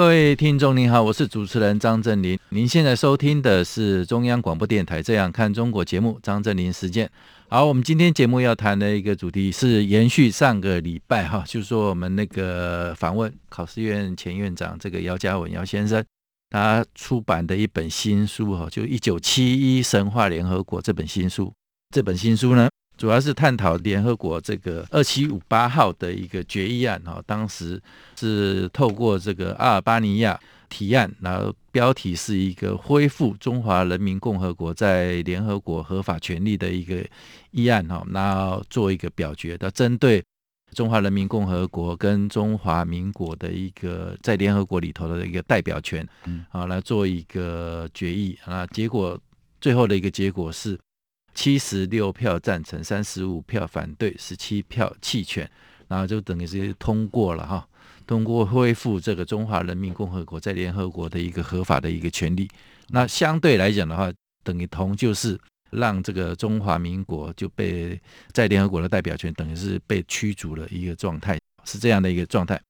各位听众您好，我是主持人张振林。您现在收听的是中央广播电台《这样看中国》节目，张振林时间。好，我们今天节目要谈的一个主题是延续上个礼拜哈，就是说我们那个访问考试院前院长这个姚嘉文姚先生，他出版的一本新书哈，就《一九七一神话联合国》这本新书。这本新书呢，主要是探讨联合国这个二七五八号的一个决议案哈，当时是透过这个阿尔巴尼亚。提案，然后标题是一个恢复中华人民共和国在联合国合法权利的一个议案哈，然后做一个表决，的针对中华人民共和国跟中华民国的一个在联合国里头的一个代表权，嗯啊，来做一个决议啊，结果最后的一个结果是七十六票赞成，三十五票反对，十七票弃权，然后就等于是通过了哈。通过恢复这个中华人民共和国在联合国的一个合法的一个权利，那相对来讲的话，等于同就是让这个中华民国就被在联合国的代表权等于是被驱逐了一个状态，是这样的一个状态。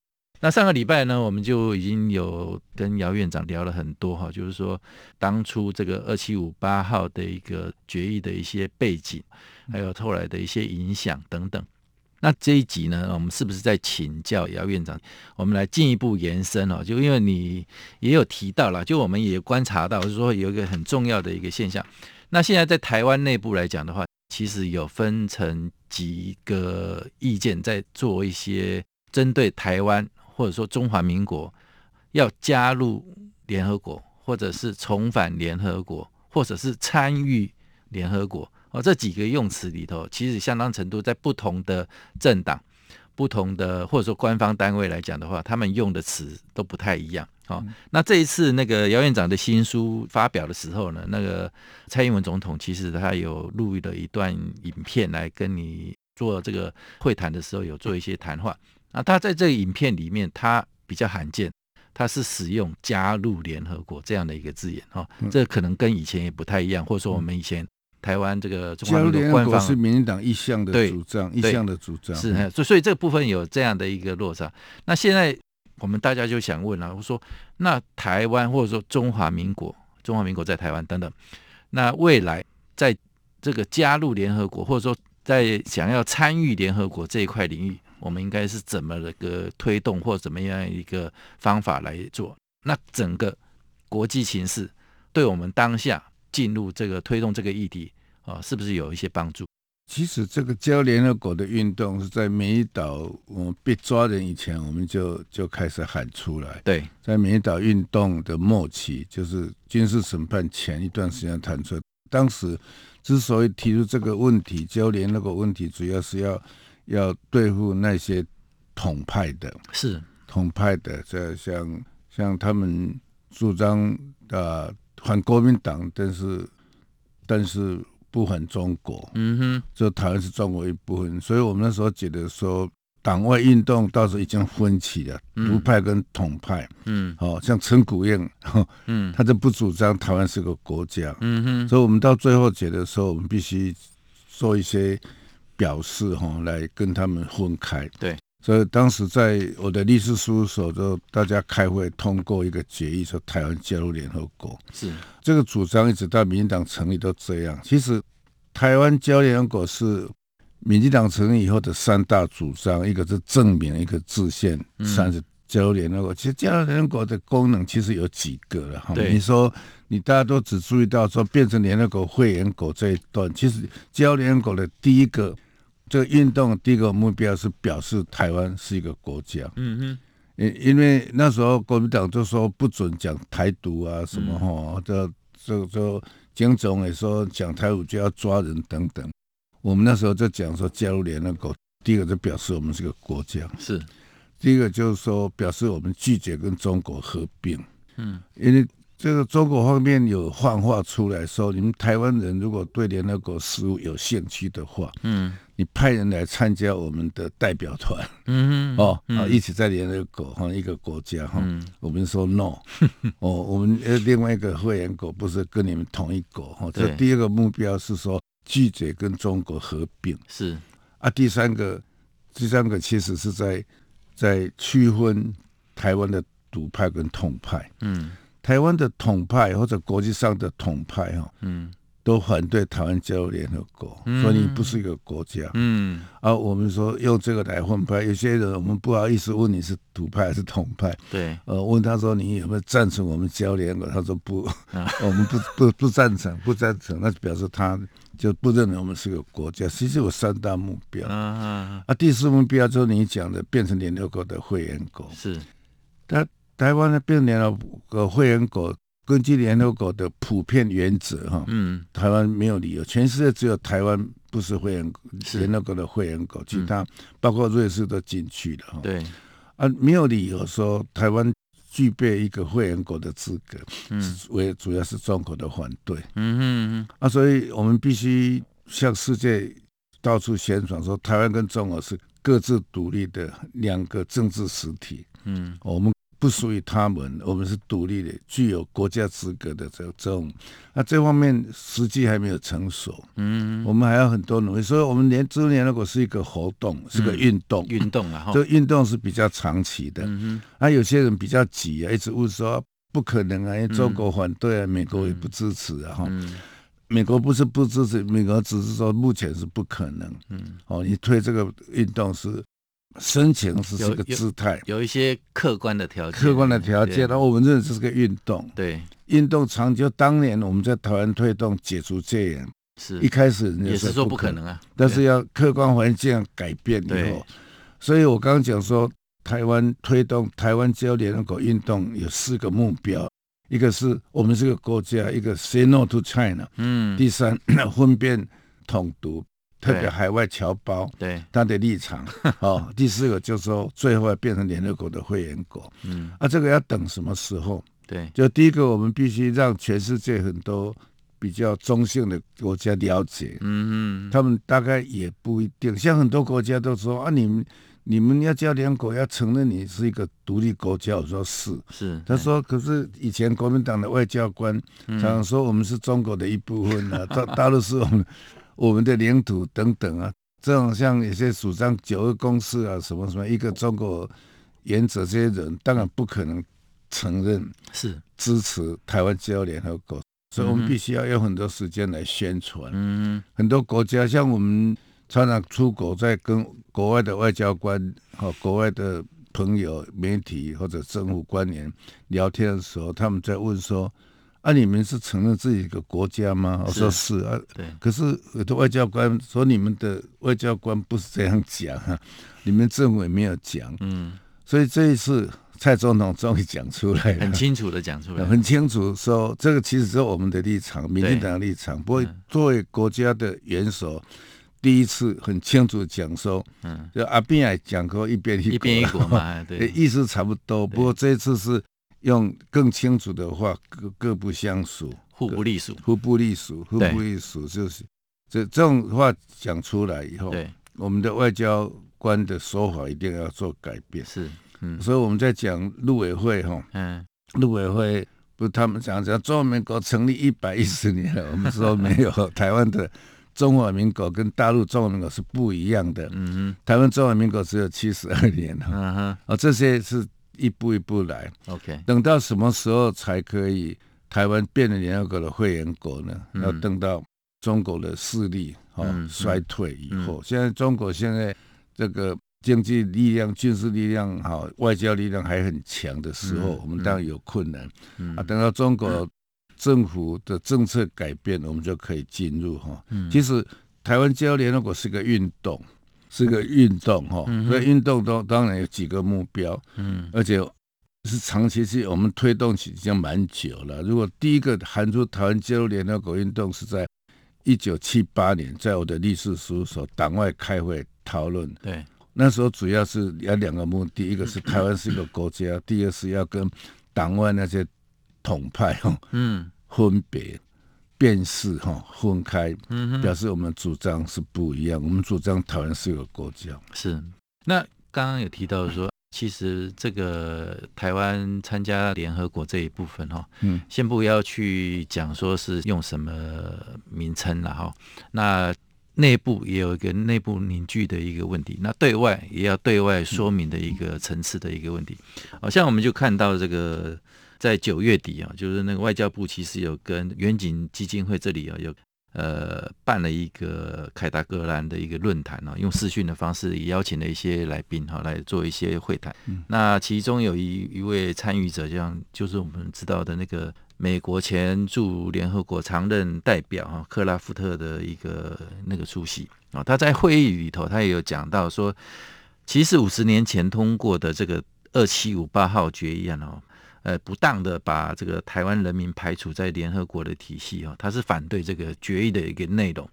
那上个礼拜呢，我们就已经有跟姚院长聊了很多哈，就是说当初这个二七五八号的一个决议的一些背景，还有后来的一些影响等等。那这一集呢，我们是不是在请教姚院长？我们来进一步延伸哦，就因为你也有提到了，就我们也观察到，就是说有一个很重要的一个现象。那现在在台湾内部来讲的话，其实有分成几个意见，在做一些针对台湾或者说中华民国要加入联合国，或者是重返联合国，或者是参与联合国。哦，这几个用词里头，其实相当程度在不同的政党、不同的或者说官方单位来讲的话，他们用的词都不太一样。好，那这一次那个姚院长的新书发表的时候呢，那个蔡英文总统其实他有录了一段影片来跟你做这个会谈的时候，有做一些谈话。那他在这个影片里面，他比较罕见，他是使用“加入联合国”这样的一个字眼。哈，这可能跟以前也不太一样，或者说我们以前。台湾这个中华民国官方是民进党一向的主张，一向的主张是，所以所以这个部分有这样的一个落差。那现在我们大家就想问了，我说那台湾或者说中华民国，中华民国在台湾等等，那未来在这个加入联合国，或者说在想要参与联合国这一块领域，我们应该是怎么的个推动或怎么样一个方法来做？那整个国际形势对我们当下。进入这个推动这个议题啊，是不是有一些帮助？其实这个交联合国的运动是在美丽岛我们被抓人以前，我们就就开始喊出来。对，在美丽岛运动的末期，就是军事审判前一段时间谈出来。当时之所以提出这个问题，交联合国问题，主要是要要对付那些统派的，是。统派的，这像像他们主张啊。反国民党，但是但是不反中国，嗯哼，就台湾是中国一部分，所以我们那时候觉得说，党外运动到时候已经分歧了，独、嗯、派跟统派，嗯，哦，像陈古燕，嗯，他就不主张台湾是个国家，嗯哼，所以我们到最后解的时候，我们必须做一些表示，哈，来跟他们分开，对。所以当时在我的律师事务所，就大家开会通过一个决议，说台湾加入联合国。是这个主张一直到民进党成立都这样。其实台湾加入联合国是民进党成立以后的三大主张，一个是证明，一个制宪，三是加入联合国。其实加入联合国的功能其实有几个了哈。你说你大家都只注意到说变成联合国会员国这一段，其实加入联合国的第一个。这个运动第一个目标是表示台湾是一个国家。嗯哼，因因为那时候国民党就说不准讲台独啊什么哈，这这这蒋总也说讲台独就要抓人等等。我们那时候就讲说加入联合国，第一个就表示我们是个国家。是，第一个就是说表示我们拒绝跟中国合并。嗯，因为这个中国方面有幻化出来说，你们台湾人如果对联合国事务有兴趣的话，嗯，你派人来参加我们的代表团，嗯哦，啊，一起在联合国哈一个国家哈，我们说 no，哦，我们呃另外一个会员国不是跟你们同一国哈，这第二个目标是说拒绝跟中国合并，是。啊，第三个，第三个其实是在在区分台湾的独派跟统派，嗯。台湾的统派或者国际上的统派哈，嗯，都反对台湾加入联合国，嗯、所以你不是一个国家，嗯，而、啊、我们说用这个来分派，有些人我们不好意思问你是独派还是统派，对，呃，问他说你有没有赞成我们加入联合国，他说不，啊、我们不不不赞成，不赞成，那就表示他就不认为我们是个国家。其实有三大目标，啊，啊，啊，第四目标就是你讲的变成联合国的会员国，是，他。台湾的变联合国会员国，根据联合国的普遍原则，哈，嗯，台湾没有理由，全世界只有台湾不是会员联合国的会员国，其他包括瑞士都进去了，哈，对，啊，没有理由说台湾具备一个会员国的资格，嗯，为主要是中国的反对，嗯哼嗯，啊，所以我们必须向世界到处宣传说，台湾跟中国是各自独立的两个政治实体，嗯，我们。不属于他们，我们是独立的，具有国家资格的这这种，那这方面实际还没有成熟，嗯，我们还要很多努力。所以，我们连支联如果是一个活动，是个运动，运动啊，这运动是比较长期的。嗯哼，啊，有些人比较急啊，一直问说不可能啊，因为中国反对啊，美国也不支持啊，哈，美国不是不支持，美国只是说目前是不可能。嗯，哦，你推这个运动是。申请是这个姿态，有，一些客观的条件，客观的条件。然后我们认为这是个运动，对，运动长久。当年我们在台湾推动解除戒严，是。一开始也是说不可能啊，但是要客观环境改变以后，所以我刚刚讲说，台湾推动台湾加入联合国运动有四个目标，一个是我们这个国家，一个 say no to China，嗯，第三 分辨统独。特别海外侨胞，对。他的立场，哦，第四个就是说，最后要变成联合国的会员国，嗯，啊，这个要等什么时候？对，就第一个，我们必须让全世界很多比较中性的国家了解，嗯嗯，他们大概也不一定，像很多国家都说啊，你们你们要叫联合国要承认你是一个独立国家，我说是。是，他说可是以前国民党的外交官常常说我们是中国的一部分啊，大大陆是我们。我们的领土等等啊，这种像有些主张九二共识啊，什么什么一个中国原则，这些人当然不可能承认是支持台湾加入联合国，所以我们必须要用很多时间来宣传。嗯，很多国家像我们常常出国，在跟国外的外交官和国外的朋友、媒体或者政府官员聊天的时候，他们在问说。啊，你们是承认自己一个国家吗？我说是啊，对。可是有的外交官说，你们的外交官不是这样讲啊，你们政府也没有讲。嗯，所以这一次蔡总统终于讲出来了，很清楚的讲出来，很清楚说这个其实是我们的立场，民进党的立场。不过作为国家的元首，第一次很清楚讲说，嗯，就阿扁也讲过一边一国，一边一国嘛，对，意思差不多。不过这一次是。用更清楚的话，各各不相属，互不隶属，互不隶属，互不隶属，就是这这种话讲出来以后，对，我们的外交官的说法一定要做改变。是，嗯，所以我们在讲陆委会哈，嗯，陆委会不是他们讲讲中华民国成立一百一十年了，我们说没有，台湾的中华民国跟大陆中华民国是不一样的。嗯哼，台湾中华民国只有七十二年了。嗯哼，啊，这些是。一步一步来，OK。等到什么时候才可以台湾变成联合国的会员国呢？嗯、要等到中国的势力哈、嗯、衰退以后。嗯、现在中国现在这个经济力量、军事力量好、外交力量还很强的时候，嗯、我们当然有困难。嗯、啊，等到中国政府的政策改变，我们就可以进入哈。嗯、其实台湾加入联合国是个运动。是个运动哈，所以运动都当然有几个目标，嗯，而且是长期是我们推动起已经蛮久了。如果第一个喊出台湾加入联合国运动是在一九七八年，在我的律师事务所党外开会讨论，对，那时候主要是有两个目的，一个是台湾是一个国家，第二是要跟党外那些统派哈，嗯，分别辨识哈，分开，嗯，表示我们主张是不一样。我们主张台湾是一个国家。是。那刚刚有提到说，其实这个台湾参加联合国这一部分哈，嗯，先不要去讲说是用什么名称了哈，那。内部也有一个内部凝聚的一个问题，那对外也要对外说明的一个层次的一个问题。好像我们就看到这个在九月底啊，就是那个外交部其实有跟远景基金会这里啊有呃办了一个凯达格兰的一个论坛啊，用视讯的方式也邀请了一些来宾哈来做一些会谈。那其中有一一位参与者，这样就是我们知道的那个。美国前驻联合国常任代表哈克拉夫特的一个那个出席啊，他在会议里头，他也有讲到说，其实五十年前通过的这个二七五八号决议案哦，呃，不当的把这个台湾人民排除在联合国的体系哈，他是反对这个决议的一个内容，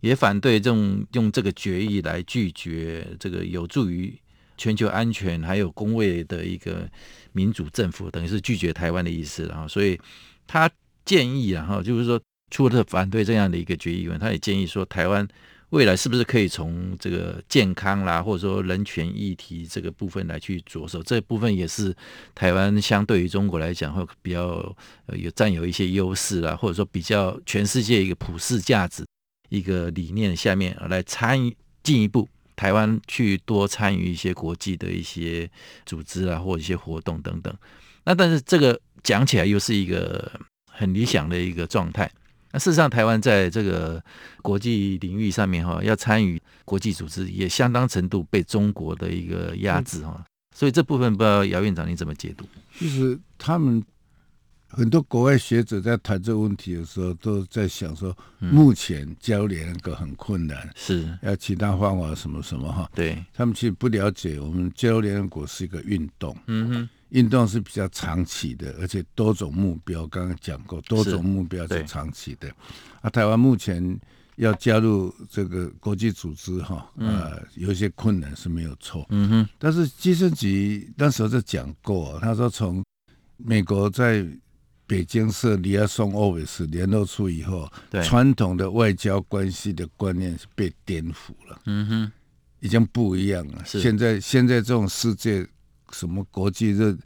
也反对这种用这个决议来拒绝这个有助于全球安全还有公卫的一个民主政府，等于是拒绝台湾的意思，然后所以。他建议啊，哈，就是说，除了反对这样的一个决议以外，他也建议说，台湾未来是不是可以从这个健康啦，或者说人权议题这个部分来去着手？这部分也是台湾相对于中国来讲，会比较有占有一些优势啦，或者说比较全世界一个普世价值一个理念下面来参与进一步台湾去多参与一些国际的一些组织啊，或者一些活动等等。那但是这个。讲起来又是一个很理想的一个状态。那事实上，台湾在这个国际领域上面哈，要参与国际组织，也相当程度被中国的一个压制哈。所以这部分不知道姚院长你怎么解读？就是他们很多国外学者在谈这个问题的时候，都在想说，目前交联个很困难，是要其他方法什么什么哈。对，他们其实不了解，我们交联合国是一个运动。嗯哼。运动是比较长期的，而且多种目标。刚刚讲过，多种目标是长期的。啊，台湾目前要加入这个国际组织，哈，呃，有一些困难是没有错。嗯哼。但是基辛格那时候就讲过，他说从美国在北京设李亚松 office 联络处以后，传统的外交关系的观念是被颠覆了。嗯哼，已经不一样了。现在现在这种世界。什么国际认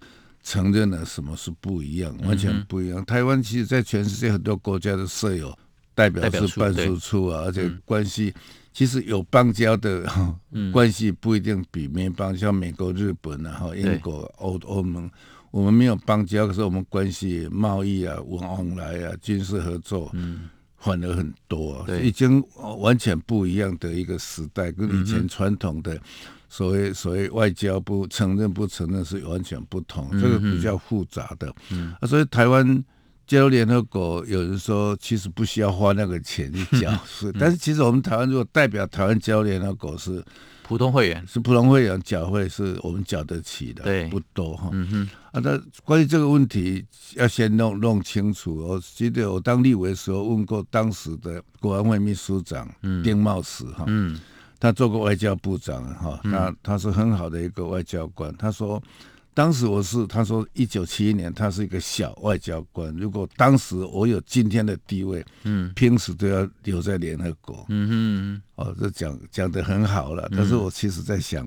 承认了什么是不一样，完全不一样。嗯、台湾其实，在全世界很多国家的设有代表是、办事处啊，而且关系、嗯、其实有邦交的，嗯、关系不一定比没邦，像美国、日本啊，哈，英国、欧欧盟，我们没有邦交，可是我们关系、贸易啊、往来啊、军事合作，嗯，反而很多、啊，已经完全不一样的一个时代，跟以前传统的。所谓所谓外交不承认不承认是完全不同，这个比较复杂的。嗯，啊，所以台湾加入联合国，有人说其实不需要花那个钱去缴税，但是其实我们台湾如果代表台湾加入联合国是普通会员，是普通会员缴费是我们缴得起的，对，不多哈。嗯哼，啊，那关于这个问题要先弄弄清楚。我记得我当立委的时候问过当时的国安会秘书长丁茂时哈，嗯。他做过外交部长，哈，那他是很好的一个外交官。他说，当时我是，他说一九七一年，他是一个小外交官。如果当时我有今天的地位，嗯，平时都要留在联合国，嗯哼，哦，这讲讲的很好了。但是我其实在想，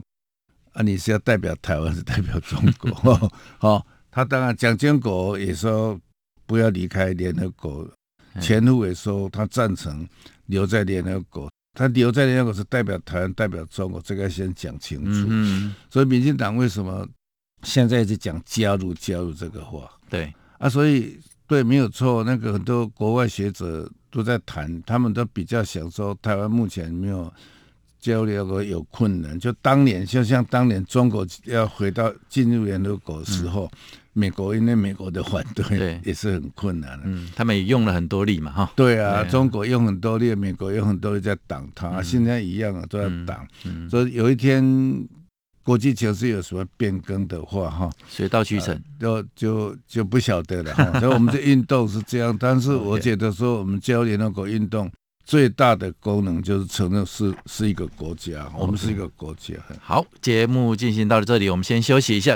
啊，你是要代表台湾，还是代表中国？哦，他当然，蒋经国也说不要离开联合国，钱复伟说他赞成留在联合国。他留在联合国是代表台湾，代表中国，这个要先讲清楚。嗯，所以民进党为什么现在一直讲加入加入这个话？对啊，所以对，没有错。那个很多国外学者都在谈，他们都比较想说，台湾目前没有加入联合国有困难。就当年，就像当年中国要回到进入联合国的时候。嗯美国因为美国的反对，也是很困难的。嗯，他们也用了很多力嘛，哈。对啊，中国用很多力，美国用很多力在挡他。嗯、现在一样啊，都在挡。所以有一天国际情是有什么变更的话，哈，水到渠成，就就就不晓得了。哈，所以我们的运动是这样，但是 我觉得说，我们教联合国运动最大的功能就是承认是是一个国家，我们是一个国家。好，节目进行到了这里，我们先休息一下。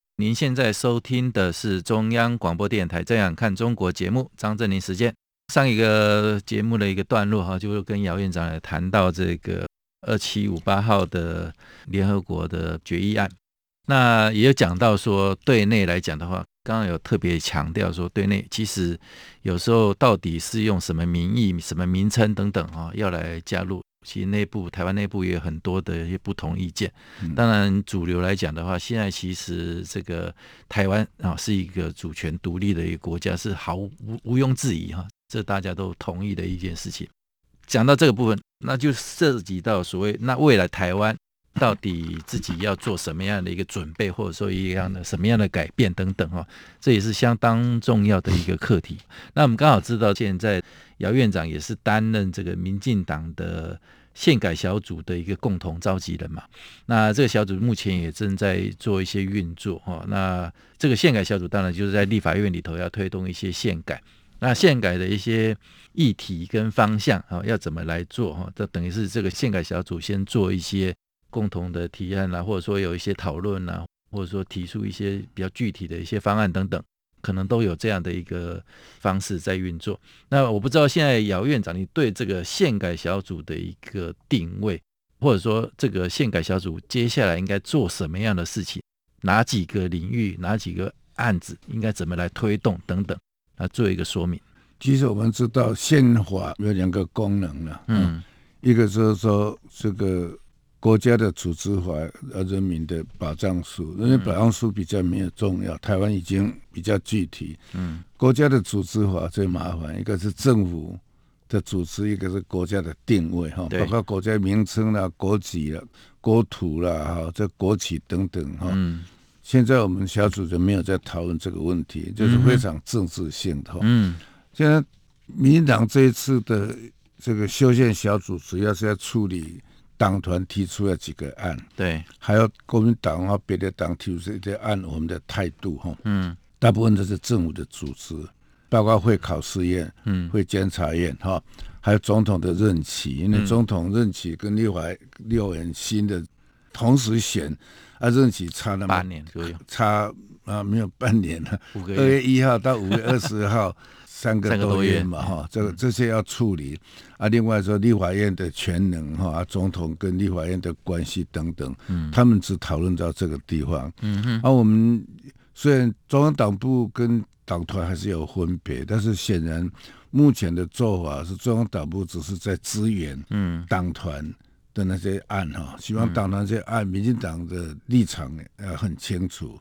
您现在收听的是中央广播电台《这样看中国》节目，张振宁时间。上一个节目的一个段落哈，就跟姚院长来谈到这个二七五八号的联合国的决议案。那也有讲到说，对内来讲的话。刚刚有特别强调说，对内其实有时候到底是用什么名义、什么名称等等啊，要来加入，其实内部台湾内部也有很多的一些不同意见。当然，主流来讲的话，现在其实这个台湾啊是一个主权独立的一个国家，是毫无毋庸置疑哈，这大家都同意的一件事情。讲到这个部分，那就涉及到所谓那未来台湾。到底自己要做什么样的一个准备，或者说一样的什么样的改变等等哈，这也是相当重要的一个课题。那我们刚好知道，现在姚院长也是担任这个民进党的宪改小组的一个共同召集人嘛。那这个小组目前也正在做一些运作哈。那这个宪改小组当然就是在立法院里头要推动一些宪改，那宪改的一些议题跟方向啊，要怎么来做哈？这等于是这个宪改小组先做一些。共同的提案啦，或者说有一些讨论啦，或者说提出一些比较具体的一些方案等等，可能都有这样的一个方式在运作。那我不知道现在姚院长，你对这个宪改小组的一个定位，或者说这个宪改小组接下来应该做什么样的事情，哪几个领域，哪几个案子应该怎么来推动等等，来做一个说明。其实我们知道宪法有两个功能了，嗯，一个就是说这个。国家的组织法，呃，人民的保障书，人民保障书比较没有重要，台湾已经比较具体。嗯，国家的组织法最麻烦，一个是政府的组织，一个是国家的定位哈，包括国家名称啦、国籍啦、国土啦、哈这国企等等哈。嗯，现在我们小组就没有在讨论这个问题，就是非常政治性的。嗯，现在民进党这一次的这个修宪小组，主要是要处理。党团提出了几个案，对，还有国民党和别的党提出这些案，我们的态度哈，嗯，大部分都是政府的组织，包括会考试院，嗯，会监察院哈，还有总统的任期，因为总统任期跟立法六年新的同时选，啊，任期差那么八年左右，差啊没有半年了，二月一号到五月二十号。三个多月嘛，哈，这个这些要处理啊。另外说，立法院的权能哈，啊，总统跟立法院的关系等等，嗯，他们只讨论到这个地方，嗯哼。而我们虽然中央党部跟党团还是有分别，但是显然目前的做法是中央党部只是在支援，嗯，党团的那些案哈，希望党团这些案，民进党的立场呃很清楚。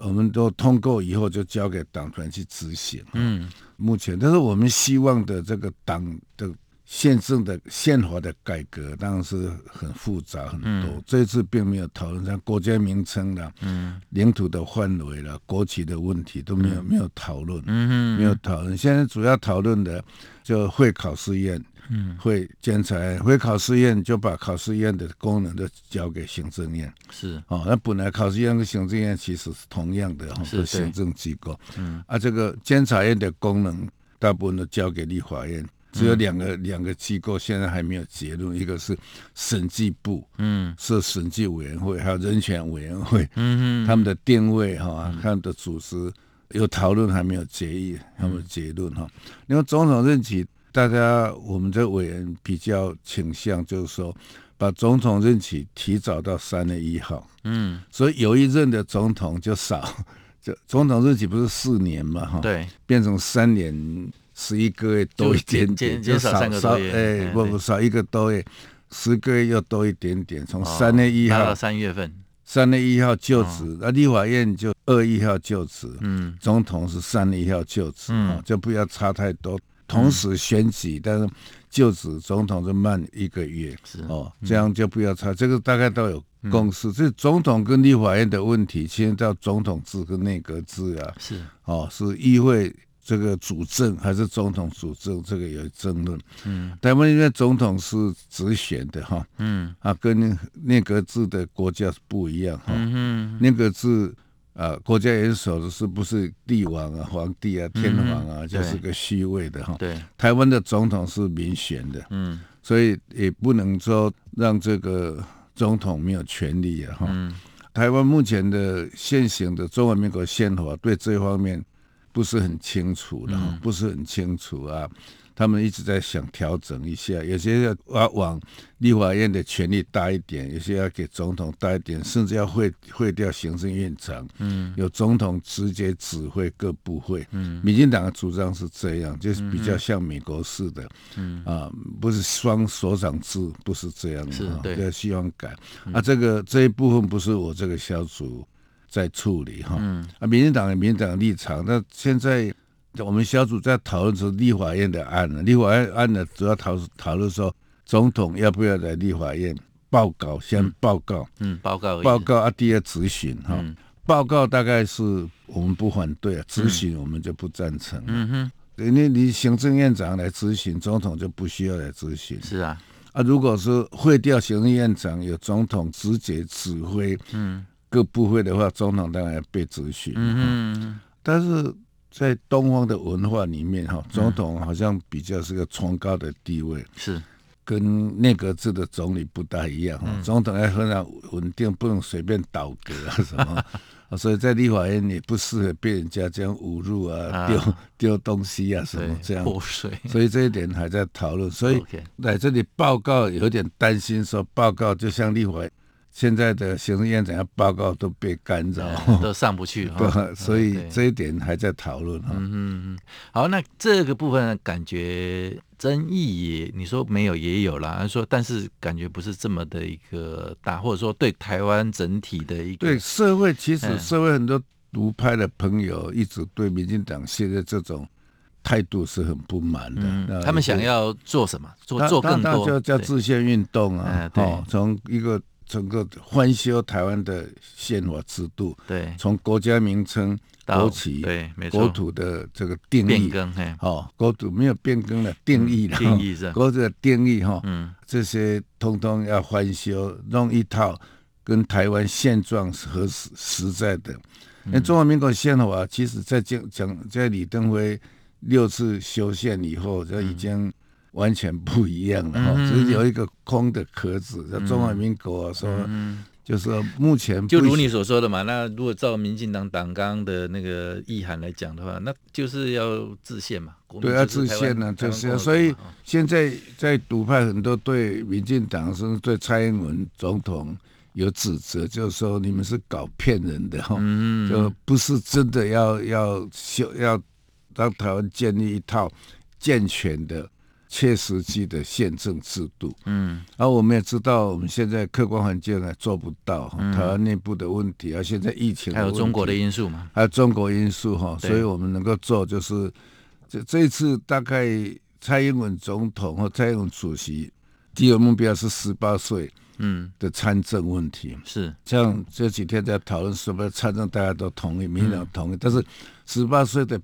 我们都通过以后，就交给党团去执行。嗯，目前，但是我们希望的这个党的宪政的宪法的改革，当然是很复杂很多。嗯、这次并没有讨论像国家名称啦、嗯，领土的范围啦、国旗的问题都没有、嗯、没有讨论。嗯没有讨论。现在主要讨论的就会考试院。嗯，会监察会考试院就把考试院的功能都交给行政院，是。哦。那本来考试院跟行政院其实是同样的，是行政机构。嗯，啊，这个监察院的功能大部分都交给立法院，只有两个、嗯、两个机构现在还没有结论，一个是审计部，嗯，是审计委员会，还有人权委员会，嗯嗯，他们的定位哈，他们的组织有讨论还没有决议，还没有结论哈。因为总统任期。大家，我们这委员比较倾向，就是说，把总统任期提早到三月一号。嗯，所以有一任的总统就少，就总统任期不是四年嘛，哈，对，变成三年十一个月多一点点，就少三个多月，哎，不不少一个多月，十个月又多一点点，从三月一号到三月份，三月一号就职，那立法院就二月一号就职，嗯，总统是三月一号就职，嗯，就不要差太多，同时选举，但是就职总统就慢一个月，是哦，这样就不要差，这个大概都有。共识。这总统跟立法院的问题，现在叫总统制跟内阁制啊，是。哦，是议会这个主政还是总统主政，这个有争论。嗯，台湾因为总统是直选的哈，嗯。啊，跟内阁制的国家是不一样哈。嗯，内阁制啊，国家元首的是不是帝王啊、皇帝啊、天皇啊，就是个虚位的哈。对，台湾的总统是民选的，嗯，所以也不能说让这个。总统没有权利啊！哈、嗯，台湾目前的现行的中华民国宪法对这方面不是很清楚的，嗯、不是很清楚啊。他们一直在想调整一下，有些要往往立法院的权力大一点，有些要给总统大一点，甚至要会会掉行政院长，嗯，有总统直接指挥各部会，嗯，民进党的主张是这样，就是比较像美国式的，嗯。啊，不是双所长制，不是这样的，是对，要希望改，啊，这个这一部分不是我这个小组在处理哈，嗯，啊，民进党的民进党的立场，那现在。我们小组在讨论是立法院的案呢，立法院案呢主要讨讨论说，总统要不要来立法院报告？先报告，嗯，报告报告啊，第二质询哈，报告大概是我们不反对啊，质询我们就不赞成。嗯哼，因为你行政院长来质询，总统就不需要来质询。是啊，啊，如果是会调行政院长，由总统直接指挥，嗯，各部会的话，总统当然要被质询。嗯哼，但是。在东方的文化里面，哈，总统好像比较是个崇高的地位，是跟内阁制的总理不大一样。哈，总统要非常稳定，不能随便倒戈啊什么，所以在立法院也不适合被人家这样侮辱啊，丢丢东西啊什么这样。所以这一点还在讨论。所以来这里报告有点担心，说报告就像立法院。现在的行政院长要报告都被干扰，都上不去，所以这一点还在讨论。嗯嗯，好，那这个部分感觉争议也，你说没有也有啦，说但是感觉不是这么的一个大，或者说对台湾整体的一个对社会，其实社会很多独派的朋友一直对民进党现在这种态度是很不满的。嗯、他们想要做什么？做做更多，叫叫自宪运动啊！哦，从一个。整个翻修台湾的宪法制度，对，从国家名称、国旗、对，没错，国土的这个定义，变更，哦，国土没有变更了，定义了，定义是。国土的定义哈，嗯，这些通通要翻修，弄一套跟台湾现状是合实实在的。那中华民国宪法其实在讲讲在李登辉六次修宪以后，就已经。完全不一样了哈，嗯、只是有一个空的壳子，叫、嗯、中华民国说，嗯、就是说目前就如你所说的嘛。那如果照民进党党纲的那个意涵来讲的话，那就是要制宪嘛。对，要制宪呢，就是、啊、所以现在在独派很多对民进党甚至对蔡英文总统有指责，就是说你们是搞骗人的哈，嗯、就不是真的要要修要让台湾建立一套健全的。切实际的宪政制度，嗯，而、啊、我们也知道，我们现在客观环境呢做不到，嗯、台湾内部的问题，而、啊、现在疫情还有中国的因素嘛，还有中国因素哈，所以我们能够做就是，这这一次大概蔡英文总统和蔡英文主席第一个目标是十八岁，嗯。的参政问题，嗯、是。像这几天在讨论什么参政，大家都同意，民进党同意，嗯、但是十八岁的。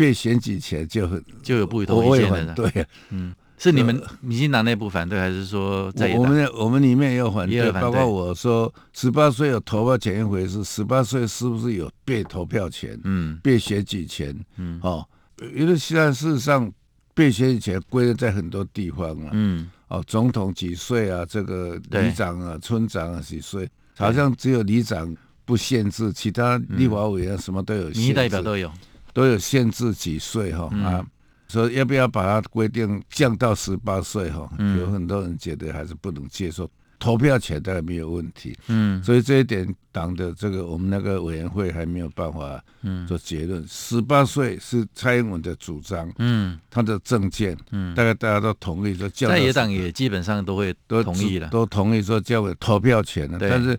被选举前就很就有不同意见的，对，嗯，是你们民进党内部反对，还是说在我们我们里面也有反对，包括我说十八岁有投票权一回事，十八岁是不是有被投票权？嗯，被选举权，嗯，哦，因为现在事实上被选举权归在很多地方啊，嗯，哦，总统几岁啊？这个里长啊、村长啊几岁？好像只有里长不限制，其他立法委员什么都有，民意代表都有。都有限制几岁哈啊，说要不要把它规定降到十八岁哈？有很多人觉得还是不能接受。投票权大概没有问题。嗯，所以这一点党的这个我们那个委员会还没有办法做结论。十八岁是蔡英文的主张，嗯，他的政见，嗯，大概大家都同意说，在野党也基本上都会都同意了，都同意说交给投票权了，但是。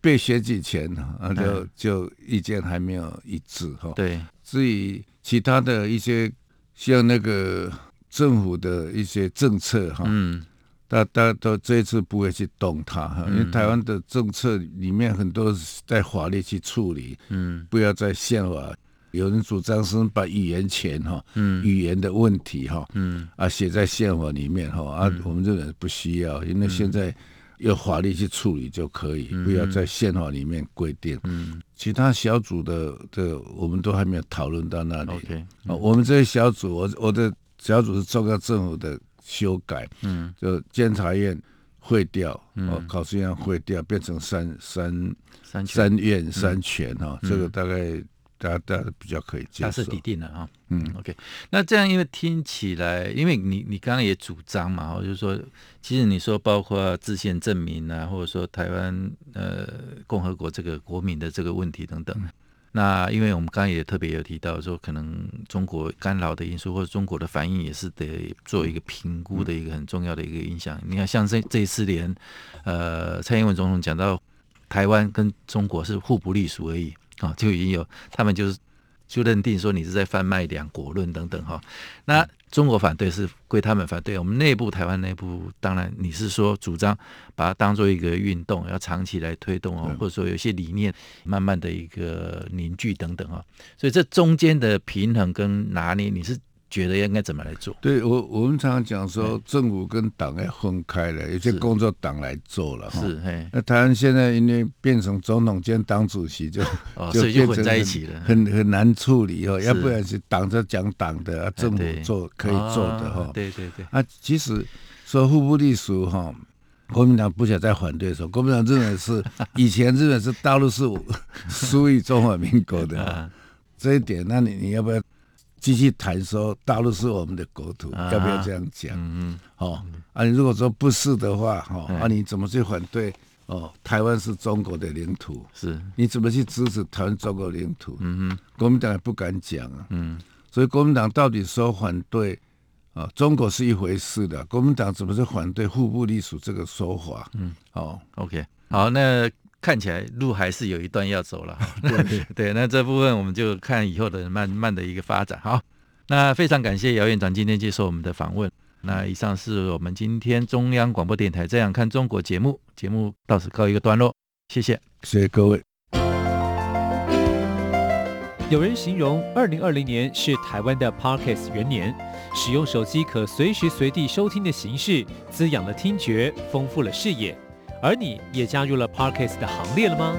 被选举前啊，就就意见还没有一致哈。对，至于其他的一些像那个政府的一些政策哈，嗯，大大家都这一次不会去动它哈，因为台湾的政策里面很多是在法律去处理，嗯，不要在宪法。有人主张是把语言权哈，嗯，语言的问题哈，嗯，啊写在宪法里面哈，啊，我们这人不需要，因为现在。用法律去处理就可以，不要在宪法里面规定。嗯，其他小组的这我们都还没有讨论到那里。OK，啊，我们这些小组，我我的小组是中央政府的修改。嗯，就监察院会调，哦，考试院会调，变成三三三院三权哈，这个大概。大家大家比较可以接受，大势已定了啊。嗯，OK。那这样，因为听起来，因为你你刚刚也主张嘛，就是说，其实你说包括自宪证明啊，或者说台湾呃共和国这个国民的这个问题等等。嗯、那因为我们刚刚也特别有提到说，可能中国干扰的因素或者中国的反应也是得做一个评估的一个很重要的一个影响。嗯、你看，像这这一次连呃蔡英文总统讲到台湾跟中国是互不隶属而已。啊，就已经有他们就是就认定说你是在贩卖两国论等等哈。那中国反对是归他们反对，我们内部台湾内部当然你是说主张把它当做一个运动，要长期来推动哦，或者说有些理念慢慢的一个凝聚等等哈。所以这中间的平衡跟拿捏，你是？觉得应该怎么来做？对我，我们常常讲说，政府跟党要分开了，有些工作党来做了。是，那台湾现在因为变成总统兼党主席，就就就混在一起了，很很难处理哦。要不然是党在讲党的，政府做可以做的哈。对对对。啊，其实说互不隶属哈，国民党不想再反对的时候，国民党认为是 以前认为是大陆是属 于中华民国的，这一点，那你你要不要？继续谈说大陆是我们的国土，要不要这样讲？嗯嗯，哦，啊，你如果说不是的话，哈，啊，你怎么去反对？哦，台湾是中国的领土，是，你怎么去支持台湾中国领土？嗯哼，国民党也不敢讲啊。嗯，所以国民党到底说反对啊？中国是一回事的，国民党怎么是反对互不隶属这个说法？嗯，好，OK，好，那。看起来路还是有一段要走了，对 对，那这部分我们就看以后的慢慢的一个发展。好，那非常感谢姚院长今天接受我们的访问。那以上是我们今天中央广播电台《这样看中国》节目，节目到此告一个段落，谢谢，谢谢各位。有人形容二零二零年是台湾的 Podcast 元年，使用手机可随时随地收听的形式，滋养了听觉，丰富了视野。而你也加入了 Parkes 的行列了吗？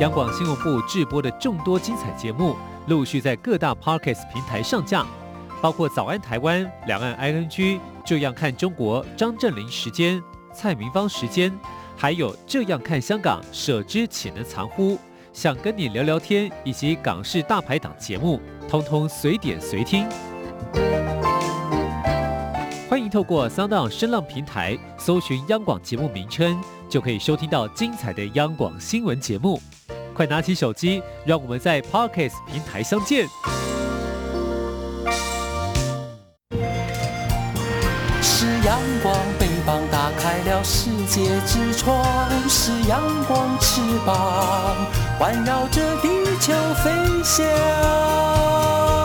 央广新闻部制播的众多精彩节目，陆续在各大 Parkes 平台上架，包括《早安台湾》、《两岸 ING》、《这样看中国》、张振林时间、蔡明芳时间，还有《这样看香港》、舍之岂能藏乎？想跟你聊聊天，以及港式大排档节目，通通随点随听。欢迎透过 SoundOn 声浪平台搜寻央广节目名称，就可以收听到精彩的央广新闻节目。快拿起手机，让我们在 Podcast 平台相见。是阳光，翅膀打开了世界之窗；是阳光，翅膀环绕着地球飞翔。